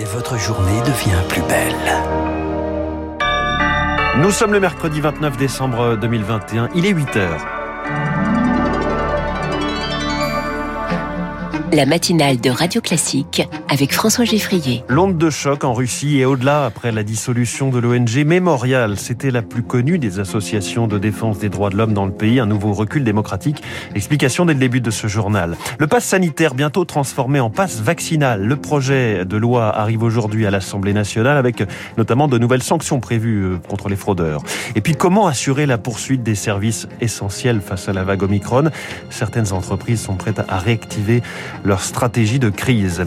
et votre journée devient plus belle. Nous sommes le mercredi 29 décembre 2021, il est 8 heures. La matinale de Radio Classique avec François Geffrier. L'onde de choc en Russie et au-delà après la dissolution de l'ONG Mémorial. C'était la plus connue des associations de défense des droits de l'homme dans le pays. Un nouveau recul démocratique. Explication dès le début de ce journal. Le pass sanitaire bientôt transformé en passe vaccinal. Le projet de loi arrive aujourd'hui à l'Assemblée nationale avec notamment de nouvelles sanctions prévues euh, contre les fraudeurs. Et puis comment assurer la poursuite des services essentiels face à la vague Omicron? Certaines entreprises sont prêtes à réactiver leur stratégie de crise.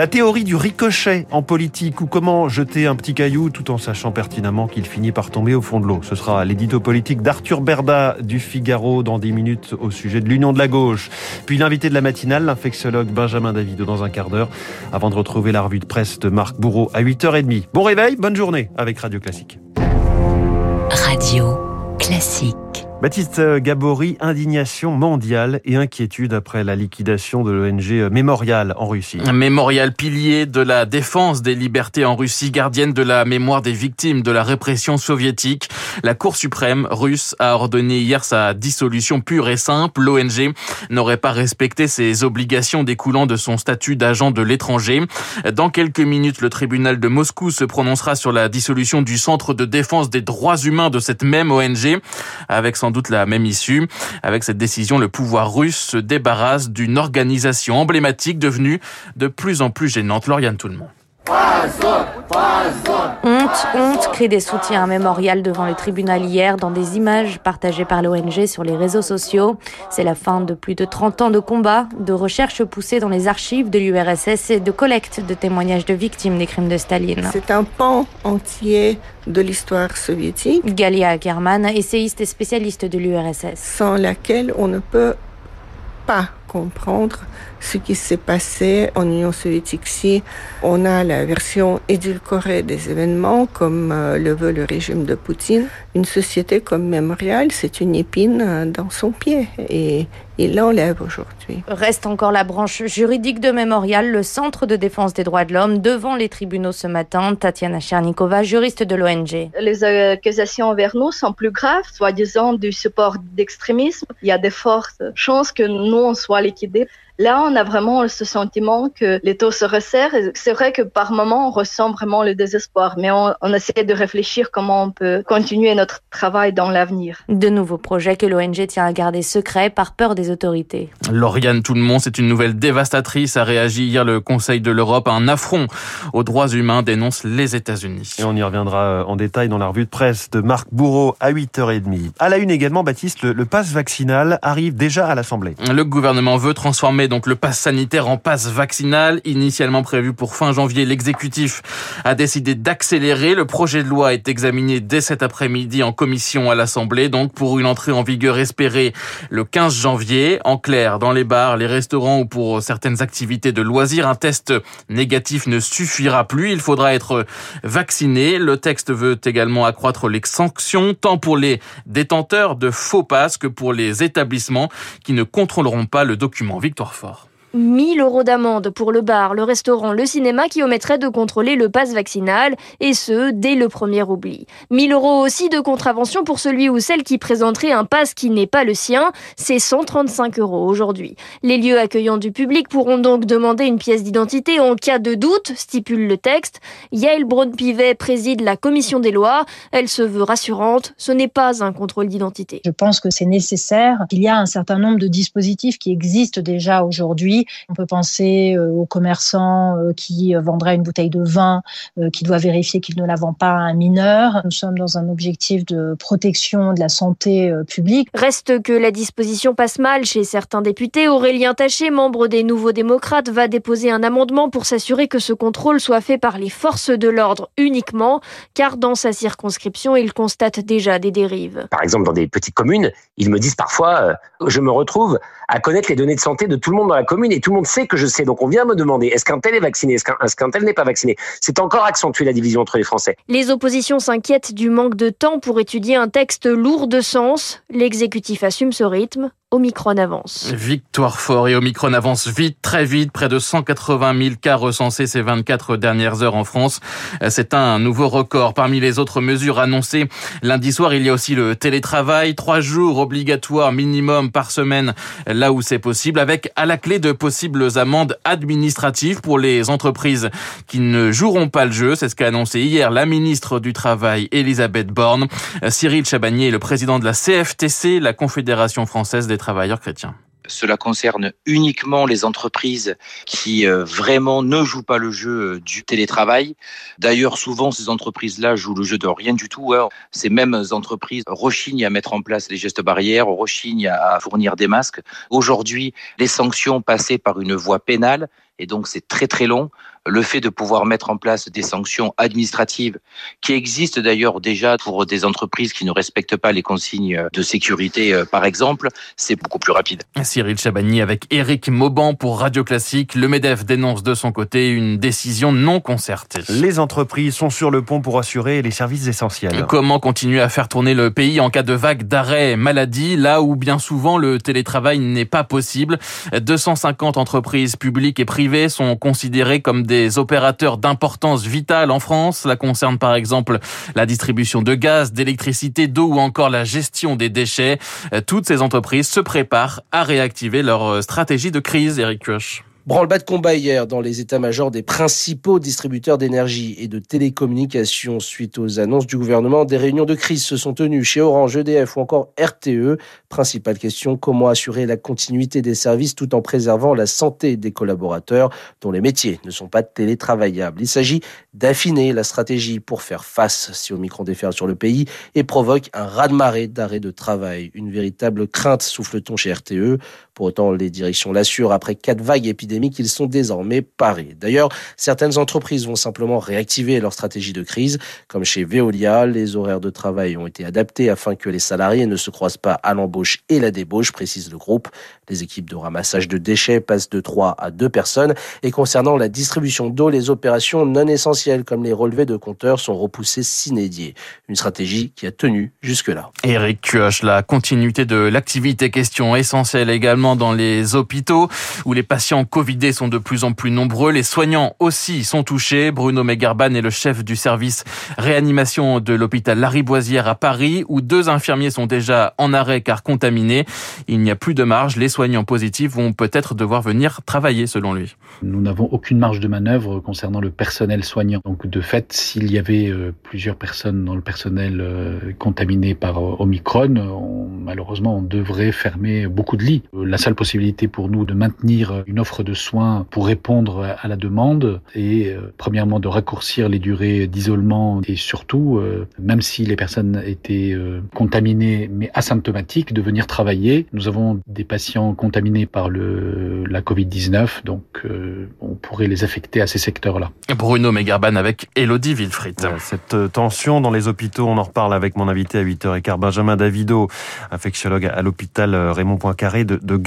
La théorie du ricochet en politique ou comment jeter un petit caillou tout en sachant pertinemment qu'il finit par tomber au fond de l'eau. Ce sera l'édito politique d'Arthur Berda du Figaro dans 10 minutes au sujet de l'union de la gauche. Puis l'invité de la matinale, l'infectiologue Benjamin David dans un quart d'heure avant de retrouver la revue de presse de Marc Bourreau à 8h30. Bon réveil, bonne journée avec Radio Classique. Radio Classique. Baptiste Gabory, indignation mondiale et inquiétude après la liquidation de l'ONG Mémorial en Russie. Mémorial, pilier de la défense des libertés en Russie, gardienne de la mémoire des victimes de la répression soviétique. La Cour suprême russe a ordonné hier sa dissolution pure et simple. L'ONG n'aurait pas respecté ses obligations découlant de son statut d'agent de l'étranger. Dans quelques minutes, le tribunal de Moscou se prononcera sur la dissolution du Centre de défense des droits humains de cette même ONG avec son doute la même issue. Avec cette décision, le pouvoir russe se débarrasse d'une organisation emblématique devenue de plus en plus gênante. Lauriane tout le monde. Honte, honte, cri des soutiens à Mémorial devant le tribunal hier dans des images partagées par l'ONG sur les réseaux sociaux. C'est la fin de plus de 30 ans de combat, de recherches poussées dans les archives de l'URSS et de collecte de témoignages de victimes des crimes de Staline. C'est un pan entier de l'histoire soviétique. Galia Ackerman, essayiste et spécialiste de l'URSS. Sans laquelle on ne peut pas comprendre ce qui s'est passé en Union soviétique. Si on a la version édulcorée des événements, comme euh, le veut le régime de Poutine, une société comme Mémorial, c'est une épine euh, dans son pied et il l'enlève aujourd'hui. Reste encore la branche juridique de Mémorial, le Centre de défense des droits de l'homme, devant les tribunaux ce matin. Tatiana Chernikova, juriste de l'ONG. Les accusations envers nous sont plus graves, soi-disant du support d'extrémisme. Il y a de fortes chances que nous, on soit валик еды. Là, on a vraiment ce sentiment que les taux se resserrent. C'est vrai que par moment, on ressent vraiment le désespoir, mais on, on essaie de réfléchir comment on peut continuer notre travail dans l'avenir. De nouveaux projets que l'ONG tient à garder secrets par peur des autorités. Lauriane tout le monde, c'est une nouvelle dévastatrice, a réagi hier le Conseil de l'Europe. Un affront aux droits humains dénonce les États-Unis. Et on y reviendra en détail dans la revue de presse de Marc Bourreau à 8h30. À la une également, Baptiste, le, le pass vaccinal arrive déjà à l'Assemblée. Le gouvernement veut transformer donc le pass sanitaire en passe vaccinal. Initialement prévu pour fin janvier, l'exécutif a décidé d'accélérer. Le projet de loi est examiné dès cet après-midi en commission à l'Assemblée, donc pour une entrée en vigueur espérée le 15 janvier. En clair, dans les bars, les restaurants ou pour certaines activités de loisirs, un test négatif ne suffira plus. Il faudra être vacciné. Le texte veut également accroître les sanctions, tant pour les détenteurs de faux passes que pour les établissements qui ne contrôleront pas le document. Victoire Fort. 1000 euros d'amende pour le bar, le restaurant, le cinéma qui omettrait de contrôler le pass vaccinal, et ce, dès le premier oubli. 1000 euros aussi de contravention pour celui ou celle qui présenterait un pass qui n'est pas le sien, c'est 135 euros aujourd'hui. Les lieux accueillant du public pourront donc demander une pièce d'identité en cas de doute, stipule le texte. Yael Braun-Pivet préside la commission des lois. Elle se veut rassurante, ce n'est pas un contrôle d'identité. Je pense que c'est nécessaire. Il y a un certain nombre de dispositifs qui existent déjà aujourd'hui on peut penser euh, aux commerçants euh, qui vendraient une bouteille de vin, euh, qui doit vérifier qu'il ne la vend pas à un mineur. Nous sommes dans un objectif de protection de la santé publique. Reste que la disposition passe mal chez certains députés. Aurélien Taché, membre des Nouveaux Démocrates, va déposer un amendement pour s'assurer que ce contrôle soit fait par les forces de l'ordre uniquement, car dans sa circonscription, il constate déjà des dérives. Par exemple, dans des petites communes, ils me disent parfois, je me retrouve à connaître les données de santé de tout le monde dans la commune et tout le monde sait que je sais. Donc on vient me demander est-ce qu'un tel est vacciné, est-ce qu'un tel n'est pas vacciné? C'est encore accentué la division entre les Français. Les oppositions s'inquiètent du manque de temps pour étudier un texte lourd de sens. L'exécutif assume ce rythme. Omicron avance. Victoire fort et Omicron avance vite, très vite. Près de 180 000 cas recensés ces 24 dernières heures en France. C'est un nouveau record. Parmi les autres mesures annoncées lundi soir, il y a aussi le télétravail. Trois jours obligatoires minimum par semaine, là où c'est possible, avec à la clé de possibles amendes administratives pour les entreprises qui ne joueront pas le jeu. C'est ce qu'a annoncé hier la ministre du Travail, Elisabeth Borne. Cyril Chabagnier est le président de la CFTC, la Confédération française des travailleurs chrétiens. Cela concerne uniquement les entreprises qui euh, vraiment ne jouent pas le jeu euh, du télétravail. D'ailleurs, souvent, ces entreprises-là jouent le jeu de rien du tout. Hein. Ces mêmes entreprises rechignent à mettre en place les gestes barrières, rechignent à fournir des masques. Aujourd'hui, les sanctions passaient par une voie pénale et donc c'est très très long le fait de pouvoir mettre en place des sanctions administratives qui existent d'ailleurs déjà pour des entreprises qui ne respectent pas les consignes de sécurité, euh, par exemple, c'est beaucoup plus rapide. Cyril Chabagny avec Éric Mauban pour Radio Classique. Le MEDEF dénonce de son côté une décision non concertée. Les entreprises sont sur le pont pour assurer les services essentiels. Comment continuer à faire tourner le pays en cas de vague d'arrêt maladie, là où bien souvent le télétravail n'est pas possible? 250 entreprises publiques et privées sont considérées comme des opérateurs d'importance vitale en France. Cela concerne par exemple la distribution de gaz, d'électricité, d'eau ou encore la gestion des déchets. Euh, toutes ces entreprises se préparent à réactiver leur euh, stratégie de crise, Eric. Branle-bas de combat hier dans les états-majors des principaux distributeurs d'énergie et de télécommunications suite aux annonces du gouvernement. Des réunions de crise se sont tenues chez Orange, EDF ou encore RTE. Principale question, comment assurer la continuité des services tout en préservant la santé des collaborateurs dont les métiers ne sont pas télétravaillables. Il s'agit d'affiner la stratégie pour faire face si Omicron déferle sur le pays et provoque un raz-de-marée d'arrêt de travail. Une véritable crainte souffle-t-on chez RTE. Pour autant, les directions l'assurent, après quatre vagues épidémiques, ils sont désormais parés. D'ailleurs, certaines entreprises vont simplement réactiver leur stratégie de crise, comme chez Veolia, les horaires de travail ont été adaptés afin que les salariés ne se croisent pas à l'embauche et la débauche, précise le groupe. Les équipes de ramassage de déchets passent de 3 à 2 personnes et concernant la distribution d'eau, les opérations non essentielles comme les relevés de compteurs sont repoussées s'inédier. Une stratégie qui a tenu jusque-là. Eric la continuité de l'activité, question essentielle également dans les hôpitaux où les patients Covidés sont de plus en plus nombreux. Les soignants aussi sont touchés. Bruno Megarban est le chef du service réanimation de l'hôpital Lariboisière à Paris où deux infirmiers sont déjà en arrêt car contaminés. Il n'y a plus de marge. Les soignants positifs vont peut-être devoir venir travailler selon lui. Nous n'avons aucune marge de manœuvre concernant le personnel soignant. Donc de fait, s'il y avait euh, plusieurs personnes dans le personnel euh, contaminées par euh, Omicron, malheureusement on devrait fermer beaucoup de lits. La seule possibilité pour nous de maintenir une offre de soins pour répondre à la demande et euh, premièrement de raccourcir les durées d'isolement et surtout, euh, même si les personnes étaient euh, contaminées mais asymptomatiques, de venir travailler. Nous avons des patients contaminés par le, la Covid-19, donc on pourrait les affecter à ces secteurs-là. Bruno Megarban avec Elodie Wilfried. Cette tension dans les hôpitaux, on en reparle avec mon invité à 8h15, Benjamin Davido, infectiologue à l'hôpital Raymond Poincaré de, de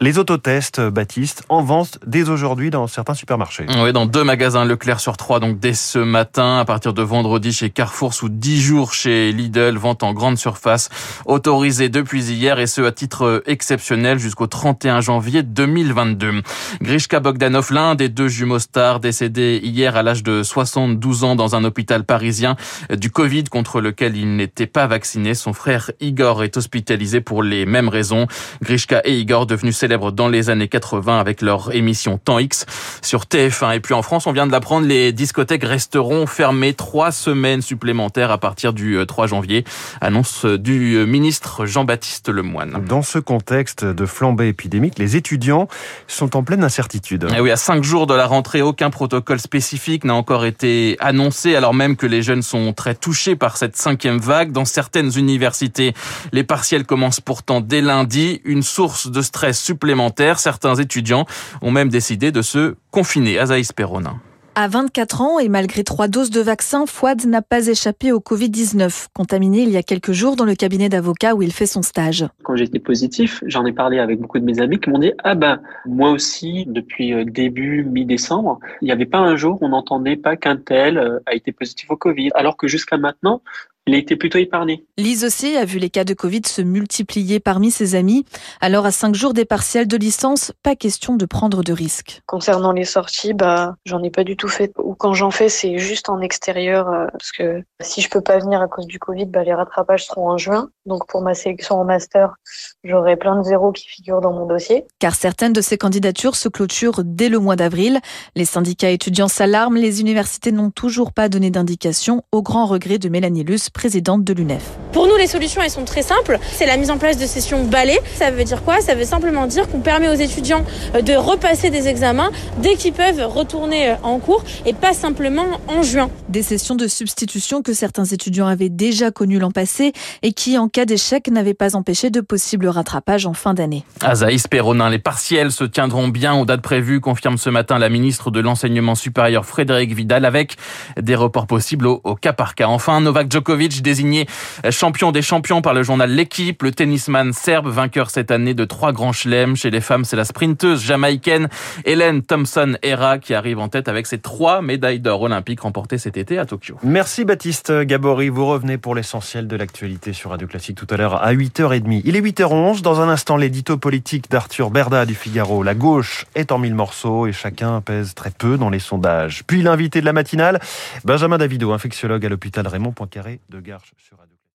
les autotests, Baptiste, en vente dès aujourd'hui dans certains supermarchés. Oui, dans deux magasins Leclerc sur trois, donc dès ce matin, à partir de vendredi chez Carrefour, sous dix jours chez Lidl, vente en grande surface, autorisée depuis hier et ce à titre exceptionnel jusqu'au 31 janvier 2022. Grishka Bogdanov, l'un des deux jumeaux stars, décédé hier à l'âge de 72 ans dans un hôpital parisien du Covid contre lequel il n'était pas vacciné. Son frère Igor est hospitalisé pour les mêmes raisons. Grishka et Igor devenus célèbres dans les années 80 avec leur émission Temps X sur TF1. Et puis en France, on vient de l'apprendre, les discothèques resteront fermées trois semaines supplémentaires à partir du 3 euh, janvier. Annonce du euh, ministre Jean-Baptiste Lemoyne. Dans ce contexte de flambée épidémique, les étudiants sont en pleine incertitude. Et oui, à cinq jours de la rentrée, aucun protocole spécifique n'a encore été annoncé, alors même que les jeunes sont très touchés par cette cinquième vague. Dans certaines universités, les partiels commencent pourtant dès lundi. Une source de stress supplémentaire. Certains étudiants ont même décidé de se confiner. Azaïs Perronin. À 24 ans et malgré trois doses de vaccin, Fouad n'a pas échappé au Covid-19, contaminé il y a quelques jours dans le cabinet d'avocat où il fait son stage. Quand j'étais positif, j'en ai parlé avec beaucoup de mes amis qui m'ont dit Ah ben, moi aussi, depuis euh, début mi-décembre, il n'y avait pas un jour où on n'entendait pas qu'un tel euh, a été positif au Covid. Alors que jusqu'à maintenant, il a été plutôt épargné. Lise aussi a vu les cas de Covid se multiplier parmi ses amis. Alors, à cinq jours des partiels de licence, pas question de prendre de risques. Concernant les sorties, bah, j'en ai pas du tout fait. Ou quand j'en fais, c'est juste en extérieur, euh, parce que si je peux pas venir à cause du Covid, bah, les rattrapages seront en juin. Donc, pour ma sélection en master, j'aurai plein de zéros qui figurent dans mon dossier. Car certaines de ces candidatures se clôturent dès le mois d'avril. Les syndicats étudiants s'alarment, les universités n'ont toujours pas donné d'indication, au grand regret de Mélanie Luce, présidente de l'UNEF. Pour nous, les solutions, elles sont très simples. C'est la mise en place de sessions balais. Ça veut dire quoi? Ça veut simplement dire qu'on permet aux étudiants euh, de repasser des examens dès qu'ils peuvent retourner euh, en cours et pas simplement en juin. Des sessions de substitution que certains étudiants avaient déjà connues l'an passé et qui, en cas d'échec, n'avaient pas empêché de possibles rattrapages en fin d'année. Azaïs Perronin, les partiels se tiendront bien aux dates prévues, confirme ce matin la ministre de l'Enseignement supérieur Frédéric Vidal, avec des reports possibles au, au cas par cas. Enfin, Novak Djokovic désigné champion des champions par le journal L'équipe, le tennisman serbe vainqueur cette année de trois grands chelems. Chez les femmes, c'est la sprinteuse jamaïcaine Hélène Thompson-Hera qui arrive en tête avec ses trois médailles d'or olympiques remportées cet été à Tokyo. Merci Baptiste Gabory. Vous revenez pour l'essentiel de l'actualité sur Radio Classique tout à l'heure à 8h30. Il est 8h11. Dans un instant, l'édito politique d'Arthur Berda du Figaro. La gauche est en mille morceaux et chacun pèse très peu dans les sondages. Puis l'invité de la matinale, Benjamin Davido, infectiologue à l'hôpital Raymond Poincaré de Garches sur.